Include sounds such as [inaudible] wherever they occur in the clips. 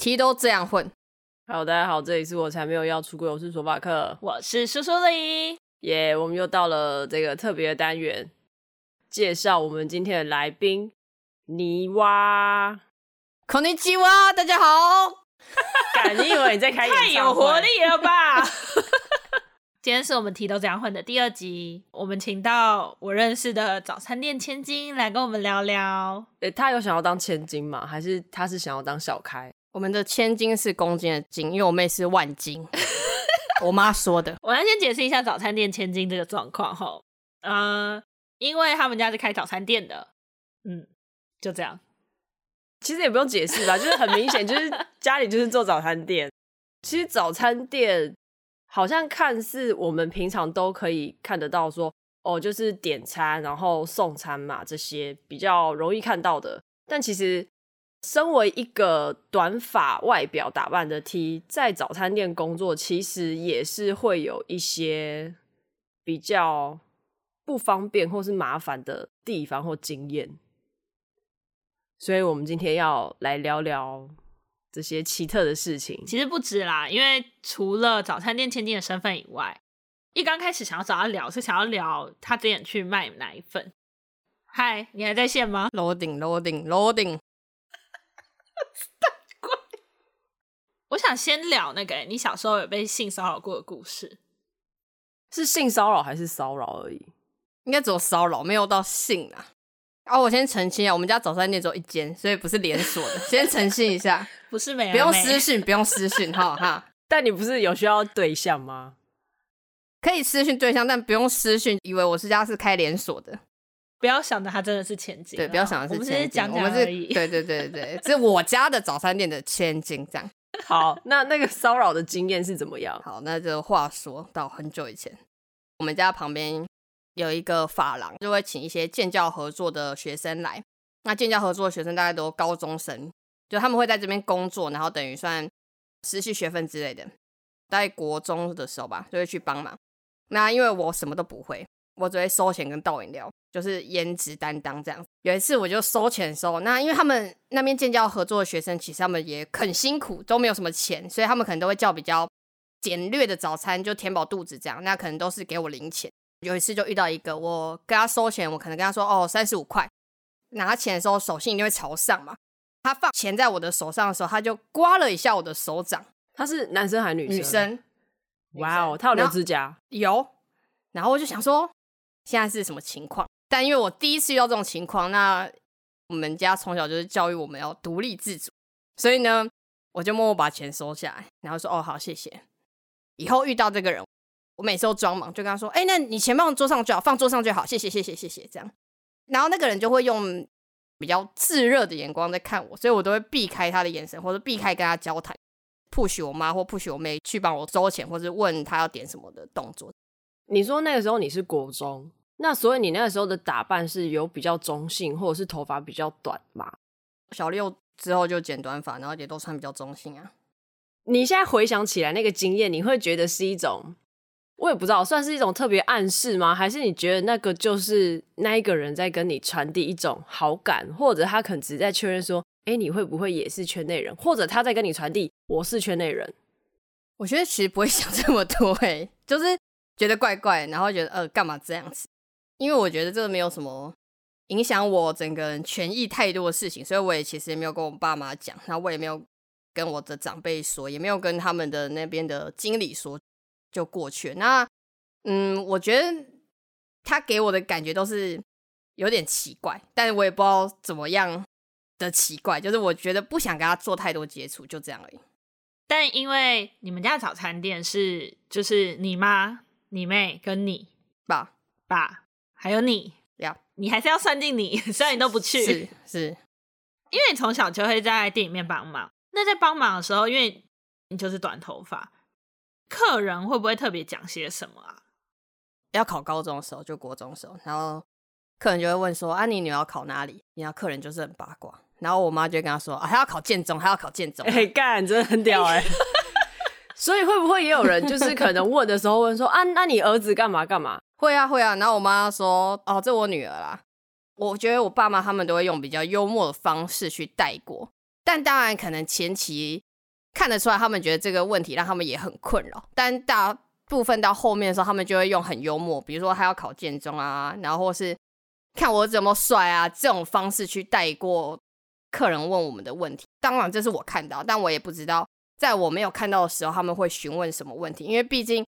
题都这样混。好，大家好，这里是我才没有要出柜，我是索法克，我是苏苏里，耶，yeah, 我们又到了这个特别的单元，介绍我们今天的来宾妮娃，こんにちは，大家好。[laughs] 感你以为你在开演[laughs] 唱会？太有活力了吧！[laughs] 今天是我们题都这样混的第二集，我们请到我认识的早餐店千金来跟我们聊聊。诶、欸，他有想要当千金吗？还是他是想要当小开？ 我们的千金是公斤的斤，因为我妹是万金，[laughs] 我妈说的。我来先解释一下早餐店千金这个状况哈。呃，因为他们家是开早餐店的，嗯，就这样。其实也不用解释吧，就是很明显，就是 [laughs] 家里就是做早餐店。其实早餐店。好像看似我们平常都可以看得到说，说哦，就是点餐然后送餐嘛，这些比较容易看到的。但其实，身为一个短发外表打扮的 T，在早餐店工作，其实也是会有一些比较不方便或是麻烦的地方或经验。所以我们今天要来聊聊。这些奇特的事情其实不止啦，因为除了早餐店千金的身份以外，一刚开始想要找他聊，是想要聊他之前去卖奶粉。嗨，你还在线吗？Loading, loading, loading。我想先聊那个，你小时候有被性骚扰过的故事，是性骚扰还是骚扰而已？应该只有骚扰，没有到性啊。哦，我先澄清啊，我们家早餐店只有一间，所以不是连锁的。先澄清一下，[laughs] 不是没有，不用私讯，不用私讯，哈哈。[laughs] 但你不是有需要对象吗？可以私讯对象，但不用私讯，以为我是家是开连锁的。不要想着他真的是千金，对，不要想的是千金，我们是讲讲而已。对对对对，是我家的早餐店的千金，这样。[laughs] 好，[laughs] 那那个骚扰的经验是怎么样？好，那就话说到很久以前，我们家旁边。有一个发廊，就会请一些建教合作的学生来。那建教合作的学生大概都高中生，就他们会在这边工作，然后等于算实习学分之类的。在国中的时候吧，就会去帮忙。那因为我什么都不会，我只会收钱跟倒饮料，就是颜值担当这样。有一次我就收钱收，那因为他们那边建教合作的学生，其实他们也很辛苦，都没有什么钱，所以他们可能都会叫比较简略的早餐，就填饱肚子这样。那可能都是给我零钱。有一次就遇到一个，我跟他收钱，我可能跟他说哦，三十五块，拿钱的时候手心一定会朝上嘛。他放钱在我的手上的时候，他就刮了一下我的手掌。他是男生还是女生？女生。哇哦，他有留指甲？有。然后我就想说，现在是什么情况？但因为我第一次遇到这种情况，那我们家从小就是教育我们要独立自主，所以呢，我就默默把钱收下来，然后说哦，好，谢谢。以后遇到这个人。我每次都装忙，就跟他说：“哎、那你钱放桌上就好，放桌上就好，谢谢，谢谢，谢谢。”这样，然后那个人就会用比较炙热的眼光在看我，所以我都会避开他的眼神，或者避开跟他交谈，push 我妈或 push 我妹去帮我收钱，或者问他要点什么的动作。你说那个时候你是国中，那所以你那个时候的打扮是有比较中性，或者是头发比较短嘛？小六之后就剪短发，然后也都穿比较中性啊。你现在回想起来那个经验，你会觉得是一种？我也不知道，算是一种特别暗示吗？还是你觉得那个就是那一个人在跟你传递一种好感，或者他可能只是在确认说，哎，你会不会也是圈内人？或者他在跟你传递我是圈内人？我觉得其实不会想这么多，哎，就是觉得怪怪，然后觉得呃，干嘛这样子？因为我觉得这个没有什么影响我整个人权益太多的事情，所以我也其实也没有跟我爸妈讲，然后我也没有跟我的长辈说，也没有跟他们的那边的经理说。就过去。那，嗯，我觉得他给我的感觉都是有点奇怪，但是我也不知道怎么样的奇怪，就是我觉得不想跟他做太多接触，就这样而已。但因为你们家的早餐店是就是你妈、你妹跟你爸爸还有你，要你还是要算进你，[laughs] 虽然你都不去，是 [laughs] 是，因为你从小就会在店里面帮忙。那在帮忙的时候，因为你就是短头发。客人会不会特别讲些什么啊？要考高中的时候，就国中的时候，然后客人就会问说：“啊，你女儿要考哪里？”然后客人就是很八卦，然后我妈就跟他说：“啊，还要考建中，还要考建中。”哎，干，真的很屌哎！[laughs] 所以会不会也有人就是可能问的时候问说：“啊，那你儿子干嘛干嘛？”会啊，会啊。然后我妈说：“哦，这我女儿啦。”我觉得我爸妈他们都会用比较幽默的方式去带过，但当然可能前期看得出来，他们觉得这个问题让他们也很困扰。但大部分到后面的时候，他们就会用很幽默，比如说他要考建中啊，然后或是看我怎么帅啊这种方式去带过客人问我们的问题。当然这是我看到，但我也不知道在我没有看到的时候他们会询问什么问题，因为毕竟。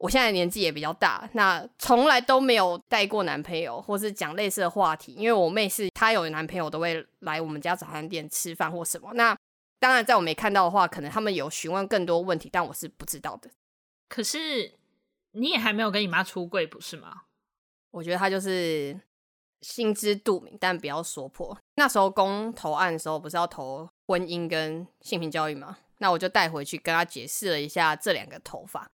我现在年纪也比较大，那从来都没有带过男朋友，或是讲类似的话题。因为我妹是她有男朋友，都会来我们家早餐店吃饭或什么。那当然，在我没看到的话，可能他们有询问更多问题，但我是不知道的。可是你也还没有跟你妈出柜，不是吗？我觉得她就是心知肚明，但不要说破。那时候公投案的时候，不是要投婚姻跟性平教育吗？那我就带回去跟她解释了一下这两个头发。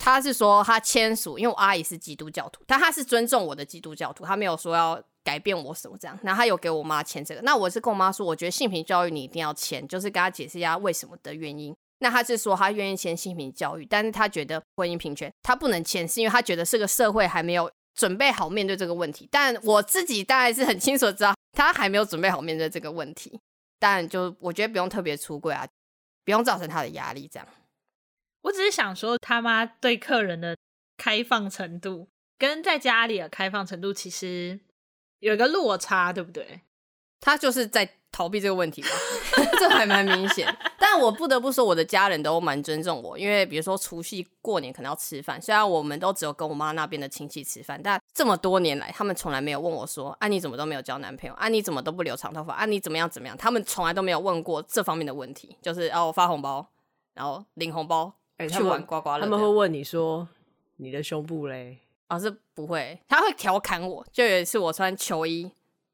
他是说他签署，因为我阿姨是基督教徒，但他是尊重我的基督教徒，他没有说要改变我什么这样。然后他有给我妈签这个，那我是跟我妈说，我觉得性平教育你一定要签，就是跟他解释一下为什么的原因。那他是说他愿意签性平教育，但是他觉得婚姻平权他不能签，是因为他觉得这个社会还没有准备好面对这个问题。但我自己大概是很清楚知道他还没有准备好面对这个问题，但就我觉得不用特别出柜啊，不用造成他的压力这样。我只是想说，他妈对客人的开放程度跟在家里的开放程度其实有一个落差，对不对？他就是在逃避这个问题吧，[laughs] 这还蛮明显。但我不得不说，我的家人都蛮尊重我，因为比如说除夕过年可能要吃饭，虽然我们都只有跟我妈那边的亲戚吃饭，但这么多年来，他们从来没有问我说：“啊，你怎么都没有交男朋友？啊，你怎么都不留长头发？啊，你怎么样怎么样？”他们从来都没有问过这方面的问题，就是哦，我发红包，然后领红包。欸、去玩刮刮乐，他们会问你说：“你的胸部嘞？”啊、哦，是不会，他会调侃我。就有一次我穿球衣，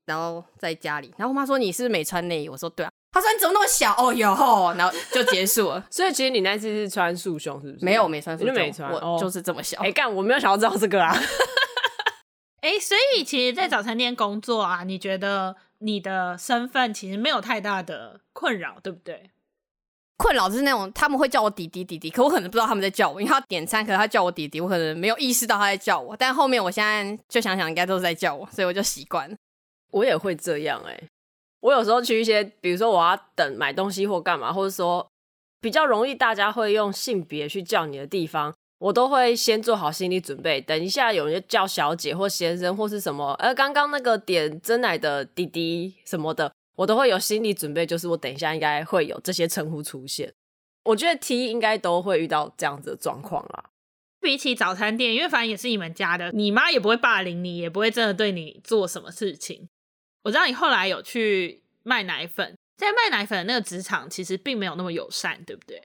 然后在家里，然后我妈说：“你是不是没穿内衣？”我说：“对啊。”她说：“你怎么那么小？”哦哟吼，然后就结束了。[laughs] 所以其实你那次是穿束胸，是不是？没有，没穿束胸，就没穿，我就是这么小。哎、哦，干、欸，我没有想要知道这个啊。[laughs] 哎、欸，所以其实，在早餐店工作啊，你觉得你的身份其实没有太大的困扰，对不对？困扰就是那种他们会叫我弟弟弟弟，可我可能不知道他们在叫我，因为他点餐，可是他叫我弟弟，我可能没有意识到他在叫我。但后面我现在就想想，应该都是在叫我，所以我就习惯。我也会这样哎、我有时候去一些，比如说我要等买东西或干嘛，或者说比较容易大家会用性别去叫你的地方，我都会先做好心理准备，等一下有人叫小姐或先生或是什么，而刚刚那个点真奶的弟弟什么的。我都会有心理准备，就是我等一下应该会有这些称呼出现。我觉得 T 应该都会遇到这样子的状况啦。比起早餐店，因为反正也是你们家的，你妈也不会霸凌你，也不会真的对你做什么事情。我知道你后来有去卖奶粉，在卖奶粉的那个职场其实并没有那么友善，对不对？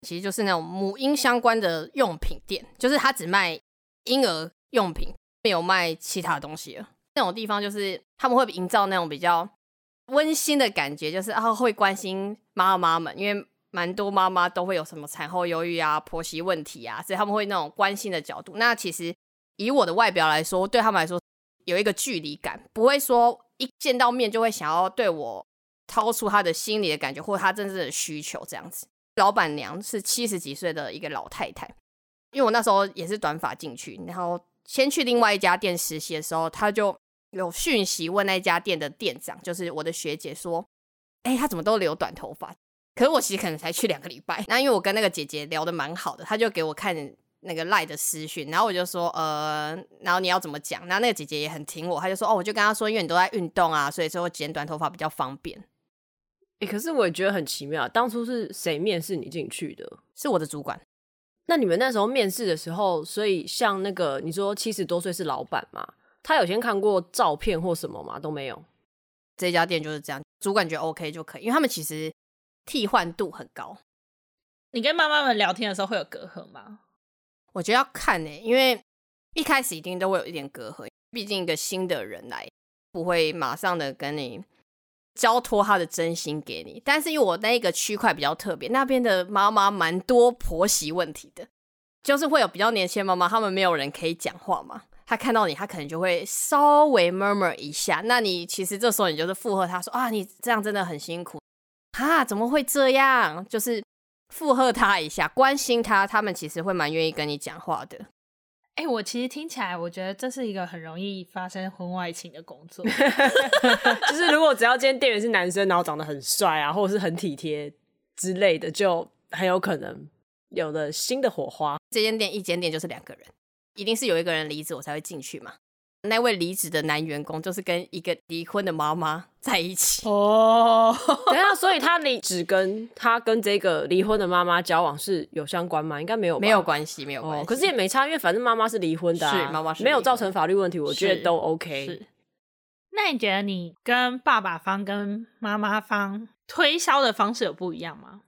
其实就是那种母婴相关的用品店，就是他只卖婴儿用品，没有卖其他东西了。那种地方就是他们会营造那种比较。温馨的感觉就是啊，会关心妈妈们，因为蛮多妈妈都会有什么产后忧郁啊、婆媳问题啊，所以他们会那种关心的角度。那其实以我的外表来说，对他们来说有一个距离感，不会说一见到面就会想要对我掏出他的心里的感觉或他真正的需求这样子。老板娘是七十几岁的一个老太太，因为我那时候也是短发进去，然后先去另外一家店实习的时候，他就。有讯息问那家店的店长，就是我的学姐说：“哎、欸，他怎么都留短头发？”可是我其实可能才去两个礼拜。那因为我跟那个姐姐聊得蛮好的，她就给我看那个赖的私讯，然后我就说：“呃，然后你要怎么讲？”然后那个姐姐也很挺我，她就说：“哦，我就跟她说，因为你都在运动啊，所以说我剪短头发比较方便。”哎，可是我也觉得很奇妙，当初是谁面试你进去的？是我的主管。那你们那时候面试的时候，所以像那个你说七十多岁是老板嘛？他有先看过照片或什么吗？都没有。这家店就是这样，主管觉得 OK 就可以，因为他们其实替换度很高。你跟妈妈们聊天的时候会有隔阂吗？我觉得要看呢、因为一开始一定都会有一点隔阂，毕竟一个新的人来，不会马上的跟你交托他的真心给你。但是因为我那一个区块比较特别，那边的妈妈蛮多婆媳问题的，就是会有比较年轻的妈妈，他们没有人可以讲话嘛。他看到你，他可能就会稍微 murmur 一下。那你其实这时候你就是附和他说啊，你这样真的很辛苦啊，怎么会这样？就是附和他一下，关心他，他们其实会蛮愿意跟你讲话的。哎、欸，我其实听起来，我觉得这是一个很容易发生婚外情的工作。[laughs] [laughs] 就是如果只要今天店员是男生，然后长得很帅啊，或者是很体贴，之类的，就很有可能有了新的火花。这间店一间店就是两个人，一定是有一个人离职，我才会进去嘛。那位离职的男员工就是跟一个离婚的妈妈在一起哦。[laughs] 等一下，所以他离职跟他跟这个离婚的妈妈交往是有相关吗？应该没有，没有关系，没有关系。哦，可是也没差，因为反正妈妈是离婚的啊，是妈妈是没有造成法律问题，我觉得都 OK。是。那你觉得你跟爸爸方跟妈妈方推销的方式有不一样吗？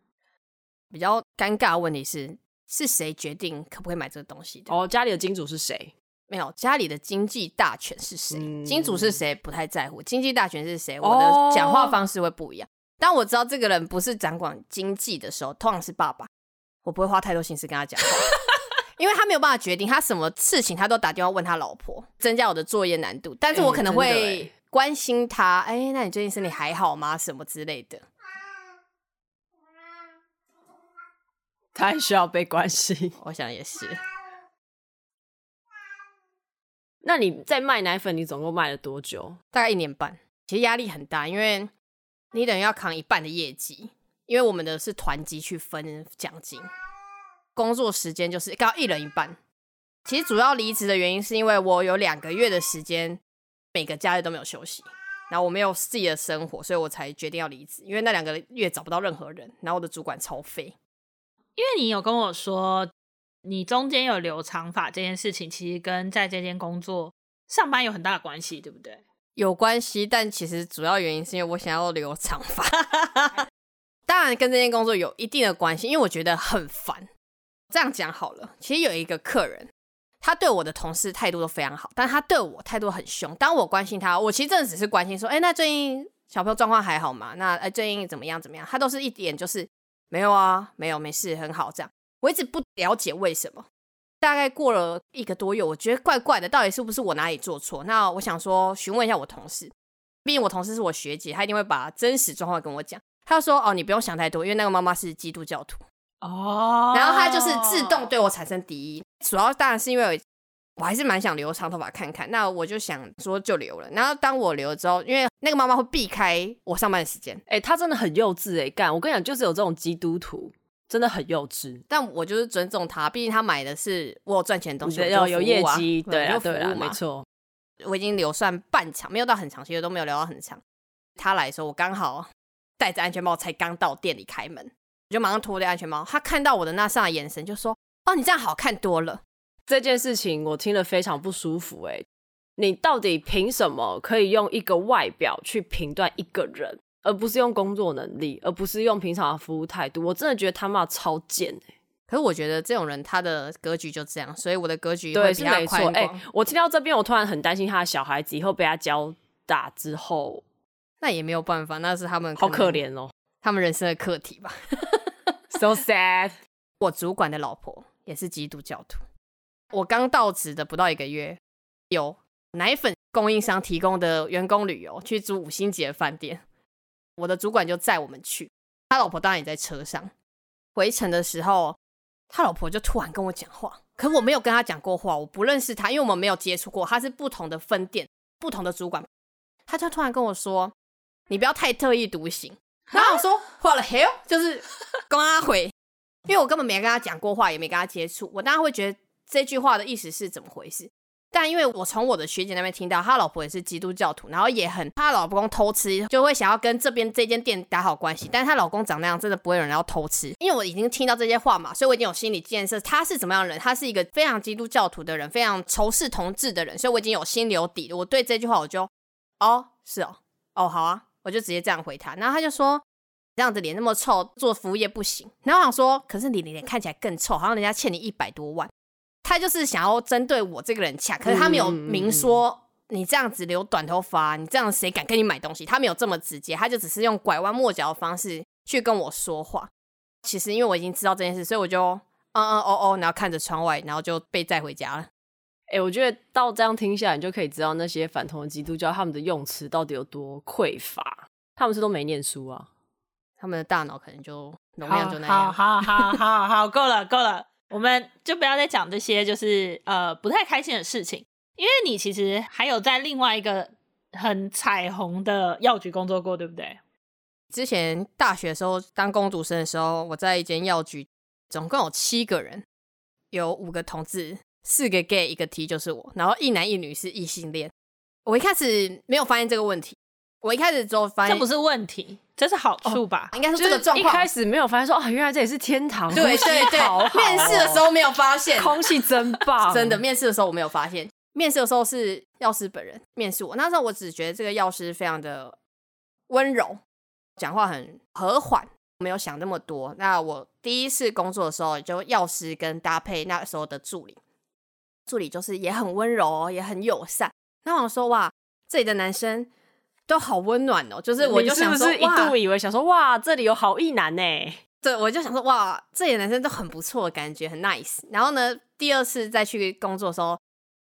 比较尴尬的问题是，是谁决定可不可以买这个东西的？哦，家里的金主是谁？没有，家里的经济大权是谁？嗯、金主是谁？不太在乎。经济大权是谁？我的讲话方式会不一样。当、哦、我知道这个人不是掌管经济的时候，通常是爸爸，我不会花太多心思跟他讲话，[laughs] 因为他没有办法决定，他什么事情他都打电话问他老婆，增加我的作业难度。但是我可能会关心他，哎、欸，那你最近身体还好吗？什么之类的。他还需要被关心，我想也是。那你在卖奶粉，你总共卖了多久？大概一年半。其实压力很大，因为你等于要扛一半的业绩，因为我们的是团级去分奖金，工作时间就是刚好一人一半。其实主要离职的原因是因为我有两个月的时间，每个假日都没有休息，然后我没有自己的生活，所以我才决定要离职。因为那两个月找不到任何人，然后我的主管超废。因为你有跟我说。你中间有留长发这件事情，其实跟在这间工作上班有很大的关系，对不对？有关系，但其实主要原因是因为我想要留长发。[laughs] 当然跟这间工作有一定的关系，因为我觉得很烦。这样讲好了，其实有一个客人，他对我的同事态度都非常好，但他对我态度很凶。当我关心他，我其实真的只是关心说，哎，那最近小朋友状况还好吗？那哎，最近怎么样怎么样？他都是一点就是没有啊，没有，没事，很好这样。我一直不了解为什么，大概过了一个多月，我觉得怪怪的，到底是不是我哪里做错？那我想说询问一下我同事，毕竟我同事是我学姐，她一定会把真实状况跟我讲。她说：“哦，你不用想太多，因为那个妈妈是基督教徒哦。”然后她就是自动对我产生敌意，主要当然是因为我还是蛮想留长头发看看。那我就想说就留了。然后当我留了之后，因为那个妈妈会避开我上班的时间，哎、欸，她真的很幼稚哎、欸，干！我跟你讲，就是有这种基督徒。真的很幼稚，但我就是尊重他，毕竟他买的是我有赚钱的东西，要有业绩，对啊，对啊，没错。我已经留算半场，没有到很长，其实都没有留到很长。他来的时候，我刚好戴着安全帽，才刚到店里开门，我就马上脱掉安全帽。他看到我的那上的眼神，就说：“哦，你这样好看多了。”这件事情我听了非常不舒服。哎，你到底凭什么可以用一个外表去评断一个人？而不是用工作能力，而不是用平常的服务态度，我真的觉得他妈超贱哎！可是我觉得这种人他的格局就这样，所以我的格局会比较宽广。哎、欸，我听到这边，我突然很担心他的小孩子以后被他教大之后，那也没有办法，那是他们好可怜哦，他们人生的课题吧。[laughs] So sad。我主管的老婆也是基督教徒，我刚到职的不到一个月，有奶粉供应商提供的员工旅游去住五星级的饭店。我的主管就载我们去，他老婆当然也在车上。回程的时候，他老婆就突然跟我讲话，可我没有跟他讲过话，我不认识他，因为我们没有接触过。他是不同的分店，不同的主管，他就突然跟我说：“你不要太特立独行。”然后我说：“What the hell？” 就是跟他回，因为我根本没跟他讲过话，也没跟他接触，我当然会觉得这句话的意思是怎么回事。但因为我从我的学姐那边听到，她老婆也是基督教徒，然后也很怕老公偷吃，就会想要跟这边这间店打好关系。但是她老公长那样，真的不会有人要偷吃。因为我已经听到这些话嘛，所以我已经有心理建设，他是怎么样的人？他是一个非常基督教徒的人，非常仇视同志的人，所以我已经有心里有底。我对这句话，我就哦，是哦，哦，好啊，我就直接这样回他。然后他就说，这样子脸那么臭，做服务业不行。然后我想说，可是你脸看起来更臭，好像人家欠你一百多万。他就是想要针对我这个人掐，可是他没有明说你这样子留短头发，你这样谁敢跟你买东西？他没有这么直接，他就只是用拐弯抹角的方式去跟我说话。其实因为我已经知道这件事，所以我就嗯嗯哦哦，然后看着窗外，然后就被载回家了。哎、欸，我觉得到这样听下来，你就可以知道那些反同的基督教他们的用词到底有多匮乏。他们是都没念书啊，他们的大脑可能就容量就那样。好好好好好，够了够了。我们就不要再讲这些，就是呃不太开心的事情，因为你其实还有在另外一个很彩虹的药局工作过，对不对？之前大学的时候当工读生的时候，我在一间药局，总共有七个人，有五个同志，四个 gay，一个 T，就是我，然后一男一女是异性恋。我一开始没有发现这个问题，我一开始之后发现这不是问题，这是好处吧？哦、应该是这个状况。一开始没有发现说啊，原来这里是天堂，对对对。好好哦、面试的时候没有发现，[laughs] 空气真棒，[laughs] 真的。面试的时候我没有发现，面试的时候是药师本人面试我，那时候我只觉得这个药师非常的温柔。讲话很和缓，没有想那么多。那我第一次工作的时候，就药师跟搭配那时候的助理，助理就是也很温柔，也很友善。那我说哇，这里的男生都好温暖哦，就是我就想说，是是一度以为想说哇，这里有好意男呢？对，我就想说哇，这里的男生都很不错，感觉很 nice。然后呢，第二次再去工作的时候，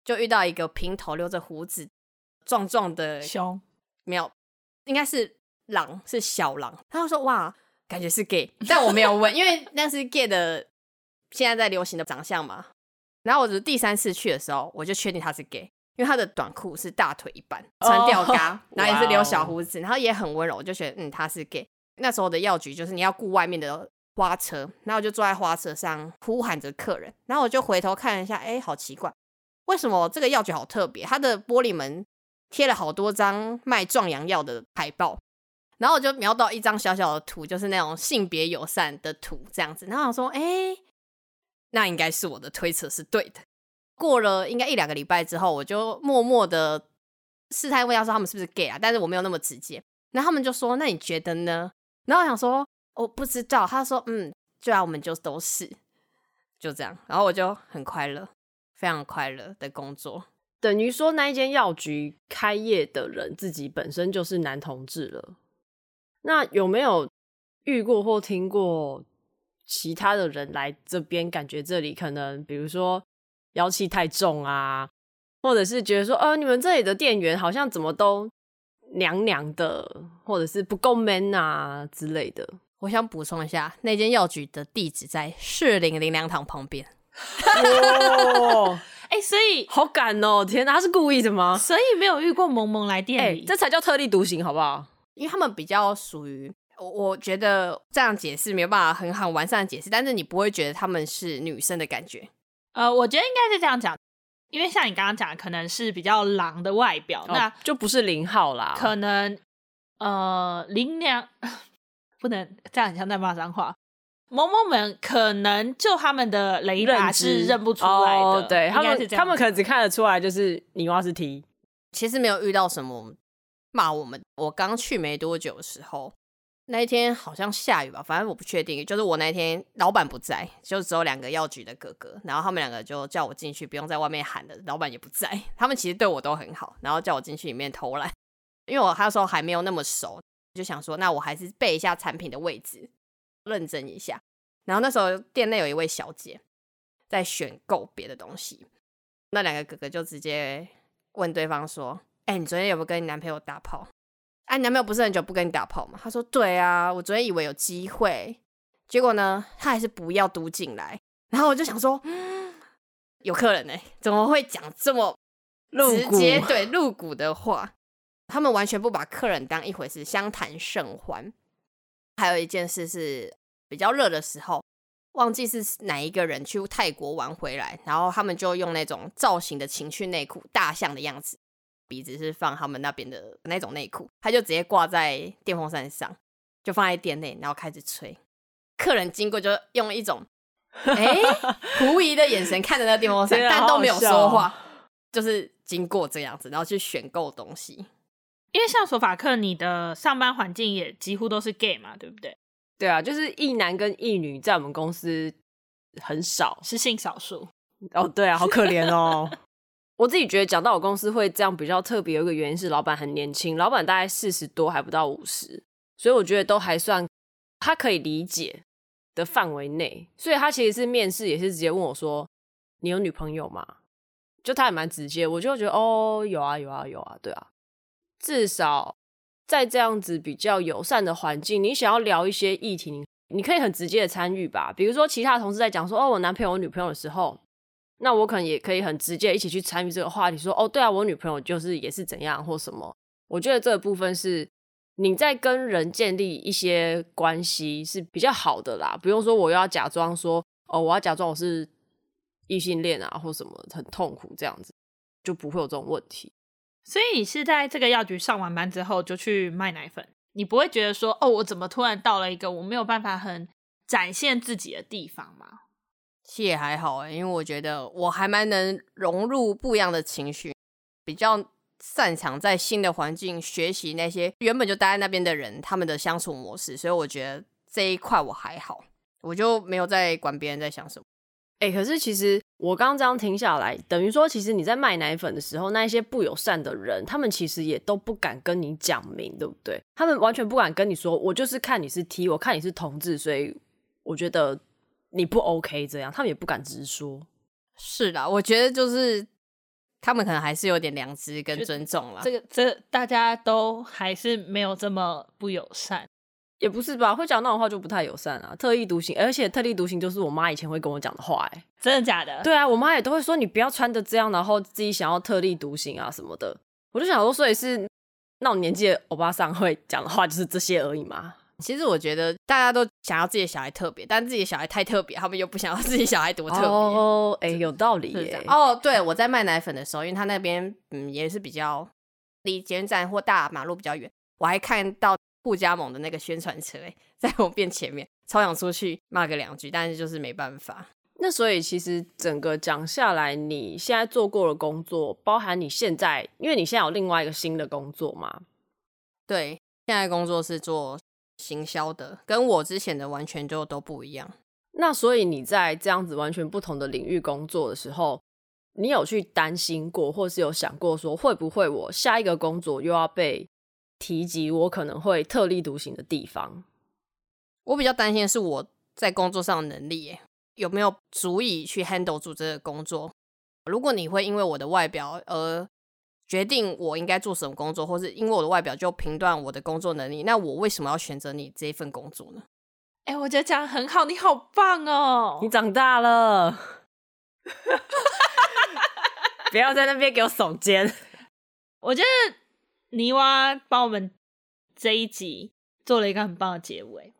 就遇到一个平头、留着胡子、壮壮的熊，没有，应该是。狼是小狼，他就说哇，感觉是 gay，[laughs] 但我没有问，因为那是 gay 的现在在流行的长相嘛。然后我第三次去的时候，我就确定他是 gay，因为他的短裤是大腿一半，穿吊嘎，oh, [laughs] 然后也是留小胡子然后也很温柔，我就觉得嗯他是 gay。那时候的药局就是你要雇外面的花车，然后我就坐在花车上呼喊着客人，然后我就回头看了一下，哎，好奇怪，为什么这个药局好特别？它的玻璃门贴了好多张卖壮阳药的海报。然后我就瞄到一张小小的图，就是那种性别友善的图，这样子。然后我说：“哎，那应该是我的推测是对的。”过了应该一两个礼拜之后，我就默默的试探问他说：“他们是不是 gay 啊？”但是我没有那么直接。然后他们就说：“那你觉得呢？”然后我想说：“我不知道。”他说：“嗯，对啊，我们就都是，就这样。”然后我就很快乐，非常快乐的工作。等于说，那一间药局开业的人自己本身就是男同志了。那有没有遇过或听过其他的人来这边，感觉这里可能比如说妖气太重啊，或者是觉得说，呃，你们这里的店员好像怎么都娘娘的，或者是不够 man 啊之类的。我想补充一下，那间药局的地址在士林灵粮堂旁边。哇，[laughs] 哎、欸，所以好赶哦！天哪，他是故意的吗？所以没有遇过萌萌来店里，欸、这才叫特立独行，好不好？因为他们比较属于我，我觉得这样解释没有办法很好完善的解释，但是你不会觉得他们是女生的感觉。呃，我觉得应该是这样讲，因为像你刚刚讲的，可能是比较狼的外表，哦、那就不是零号啦。可能呃，林娘 [laughs] 不能这样，很像在骂脏话。萌萌们可能就他们的雷达是认不出来的，哦、对他们，他们可能只看得出来就是你娃是 T，其实没有遇到什么。骂我们！我刚去没多久的时候，那一天好像下雨吧，反正我不确定。就是我那天老板不在，就只有两个药局的哥哥，然后他们两个就叫我进去，不用在外面喊了。老板也不在，他们其实对我都很好，然后叫我进去里面偷懒，因为我那时候还没有那么熟，就想说那我还是背一下产品的位置，认真一下。然后那时候店内有一位小姐在选购别的东西，那两个哥哥就直接问对方说。哎、你昨天有没有跟你男朋友打炮？哎、啊，你男朋友不是很久不跟你打炮吗？他说：对啊，我昨天以为有机会，结果呢，他还是不要读进来。然后我就想说，嗯、有客人呢、欸，怎么会讲这么直接？对，露骨的话，他们完全不把客人当一回事，相谈甚欢。还有一件事是比较热的时候，忘记是哪一个人去泰国玩回来，然后他们就用那种造型的情趣内裤，大象的样子。鼻子是放他们那边的那种内裤，他就直接挂在电风扇上，就放在店内，然后开始吹。客人经过就用一种 [laughs] 哎狐疑的眼神看着那电风扇，但都没有说话，就是经过这样子，然后去选购东西。因为像索法克，你的上班环境也几乎都是 gay 嘛，对不对？对啊，就是一男跟一女在我们公司很少，是性少数。哦，对啊，好可怜哦。[laughs] 我自己觉得讲到我公司会这样比较特别，有一个原因是老板很年轻，老板大概四十多还不到五十，所以我觉得都还算他可以理解的范围内。所以他其实是面试也是直接问我说：“你有女朋友吗？”就他也蛮直接，我就觉得哦，有啊有啊有啊，对啊。至少在这样子比较友善的环境，你想要聊一些议题，你可以很直接的参与吧。比如说其他同事在讲说：“哦，我男朋友、我女朋友”的时候。那我可能也可以很直接一起去参与这个话题，说哦，对啊，我女朋友就是也是怎样或什么。我觉得这个部分是你在跟人建立一些关系是比较好的啦，不用说我要假装说哦，我要假装我是异性恋啊，或什么很痛苦这样子，就不会有这种问题。所以你是在这个药局上完班之后就去卖奶粉，你不会觉得说哦，我怎么突然到了一个我没有办法很展现自己的地方吗？其实也还好哎，因为我觉得我还蛮能融入不一样的情绪，比较。擅长在新的环境学习那些原本就待在那边的人，他们的相处模式，所以我觉得这一块我还好，我就没有在管别人在想什么。哎、可是其实我刚刚这样停下来，等于说，其实你在卖奶粉的时候，那一些不友善的人，他们其实也都不敢跟你讲明，对不对？他们完全不敢跟你说，我就是看你是 T，我看你是同志，所以我觉得你不 OK 这样，他们也不敢直说。是的，我觉得就是。他们可能还是有点良知跟尊重啦。这个，这大家都还是没有这么不友善，也不是吧？会讲那种话就不太友善啊，特立独行。而且特立独行就是我妈以前会跟我讲的话，哎，真的假的？对啊，我妈也都会说你不要穿的这样，然后自己想要特立独行啊什么的。我就想说，所以是那种年纪的欧巴桑会讲的话，就是这些而已嘛。其实我觉得大家都想要自己的小孩特别，但自己的小孩太特别，他们又不想要 [laughs] 自己小孩多特别。哦，哎，有道理耶。哦，对，我在卖奶粉的时候，因为他那边嗯也是比较离捷运站或大马路比较远，我还看到不加盟的那个宣传车哎，在我面前面，超想出去骂个两句，但是就是没办法。那所以其实整个讲下来，你现在做过的工作，包含你现在，因为你现在有另外一个新的工作嘛？对，现在工作是做。行销的跟我之前的完全就都不一样。那所以你在这样子完全不同的领域工作的时候，你有去担心过，或是有想过说，会不会我下一个工作又要被提及我可能会特立独行的地方？我比较担心的是我在工作上的能力有没有足以去 handle 住这个工作。如果你会因为我的外表而决定我应该做什么工作，或是因为我的外表就评断我的工作能力，那我为什么要选择你这一份工作呢？哎、欸，我觉得讲得很好，你好棒哦！你长大了，[laughs] 不要在那边给我耸肩。我觉得泥蛙帮我们这一集做了一个很棒的结尾。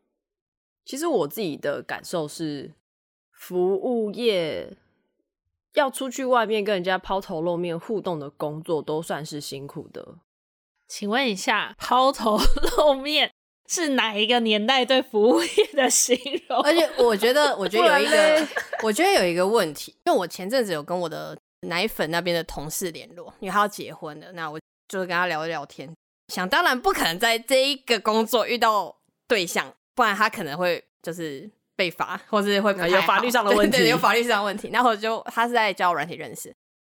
其实我自己的感受是，服务业。要出去外面跟人家抛头露面互动的工作都算是辛苦的。请问一下，抛头露面是哪一个年代对服务业的形容？而且我觉得，我觉得有一个，我觉得有一个问题，因为我前阵子有跟我的奶粉那边的同事联络，因为他要结婚了，那我就是跟他聊一聊天。想当然不可能在这一个工作遇到对象，不然他可能会就是。被罚，或是会有法律上的问题，对，对，有法律上的问题。然后就他是在交友软体认识，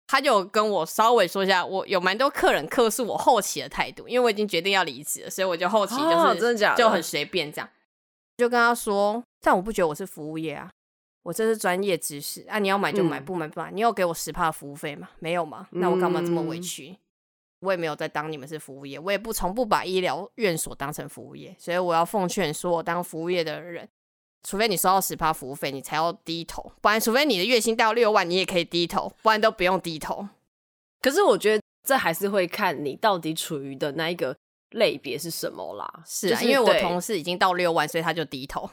他就跟我稍微说一下，我有蛮多客人客诉我后期的态度，因为我已经决定要离职了，所以我就后期就是、哦、真的假的就很随便这样，就跟他说，但我不觉得我是服务业啊，我这是专业知识啊，你要买就买，不买不买。你有给我十帕服务费吗？没有吗？那我干嘛这么委屈？嗯、我也没有在当你们是服务业，我也不从不把医疗院所当成服务业，所以我要奉劝说我当服务业的人。除非你收到十趴服务费，你才要低头；不然，除非你的月薪到六万，你也可以低头；不然都不用低头。可是我觉得这还是会看你到底处于的那一个类别是什么啦。是啊，就是、因为我同事已经到六万，所以他就低头。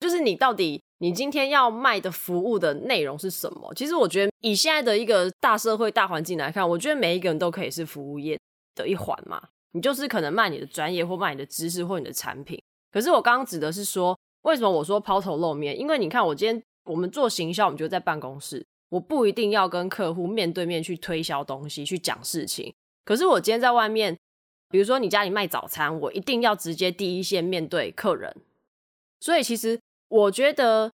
就是你到底你今天要卖的服务的内容是什么？其实我觉得以现在的一个大社会大环境来看，我觉得每一个人都可以是服务业的一环嘛。你就是可能卖你的专业，或卖你的知识，或你的产品。可是我刚刚指的是说。为什么我说抛头露面？因为你看，我今天我们做行销，我们就在办公室，我不一定要跟客户面对面去推销东西、去讲事情。可是我今天在外面，比如说你家里卖早餐，我一定要直接第一线面对客人。所以其实我觉得，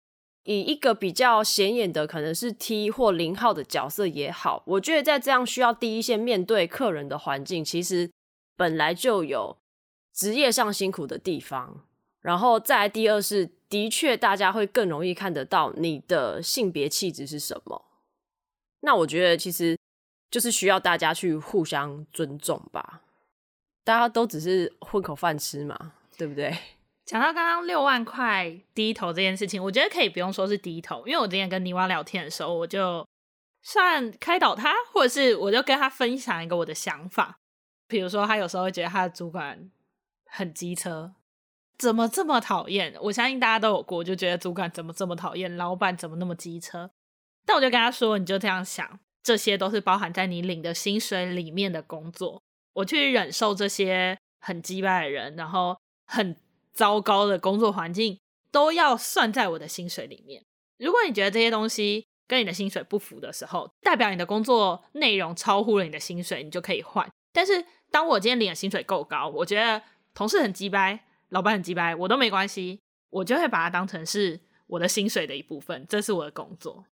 以一个比较显眼的，可能是 T 或零号的角色也好，我觉得在这样需要第一线面对客人的环境，其实本来就有职业上辛苦的地方。然后再来第二是，的确大家会更容易看得到你的性别气质是什么。那我觉得其实就是需要大家去互相尊重吧。大家都只是混口饭吃嘛，对不对？[laughs] 讲到刚刚六万块低头这件事情，我觉得可以不用说是低头，因为我之前跟泥娃聊天的时候，我就算开导他，或者是我就跟他分享一个我的想法。比如说，他有时候会觉得他的主管。很机车，怎么这么讨厌？我相信大家都有过，就觉得主管怎么这么讨厌，老板怎么那么机车？但我就跟他说，你就这样想，这些都是包含在你领的薪水里面的工作，我去忍受这些很鸡掰的人，然后很糟糕的工作环境，都要算在我的薪水里面。如果你觉得这些东西跟你的薪水不符的时候，代表你的工作内容超乎了你的薪水，你就可以换。但是当我今天领的薪水够高，我觉得同事很鸡掰，老板很鸡掰，我都没关系，我就会把它当成是我的薪水的一部分，这是我的工作。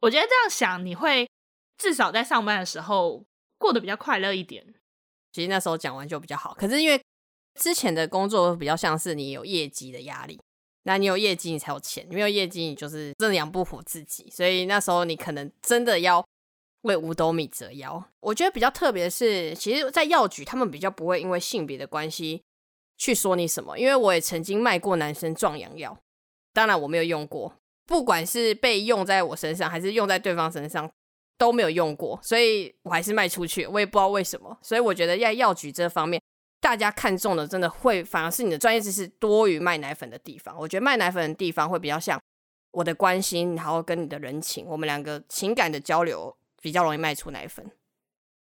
我觉得这样想，你会至少在上班的时候过得比较快乐一点。其实那时候讲完就比较好，可是因为之前的工作比较像是你有业绩的压力。那你有业绩，你才有钱；你没有业绩，你就是真的养不活自己。所以那时候你可能真的要为五斗米折腰。我觉得比较特别的是，其实，在药局他们比较不会因为性别的关系去说你什么。因为我也曾经卖过男生壮阳药，当然我没有用过，不管是被用在我身上还是用在对方身上都没有用过，所以我还是卖出去。我也不知道为什么。所以我觉得在药局这方面。大家看中的真的会反而是你的专业知识多于卖奶粉的地方。我觉得卖奶粉的地方会比较像我的关心，然后跟你的人情，我们两个情感的交流比较容易卖出奶粉。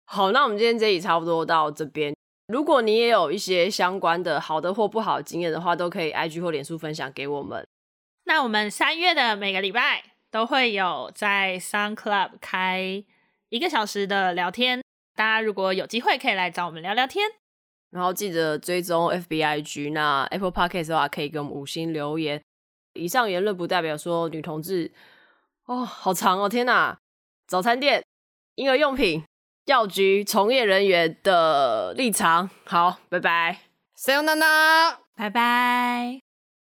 好，那我们今天这里差不多到这边。如果你也有一些相关的好的或不好的经验的话，都可以 IG 或脸书分享给我们。那我们三月的每个礼拜都会有在 Sun Club 开一个小时的聊天，大家如果有机会可以来找我们聊聊天。然后记得追踪 FBIG，那 Apple Podcast 的话可以给我们五星留言。以上言论不代表说女同志哦，好长哦，天哪！早餐店、婴儿用品、药局从业人员的立场。好，拜拜，See you，娜娜，拜拜。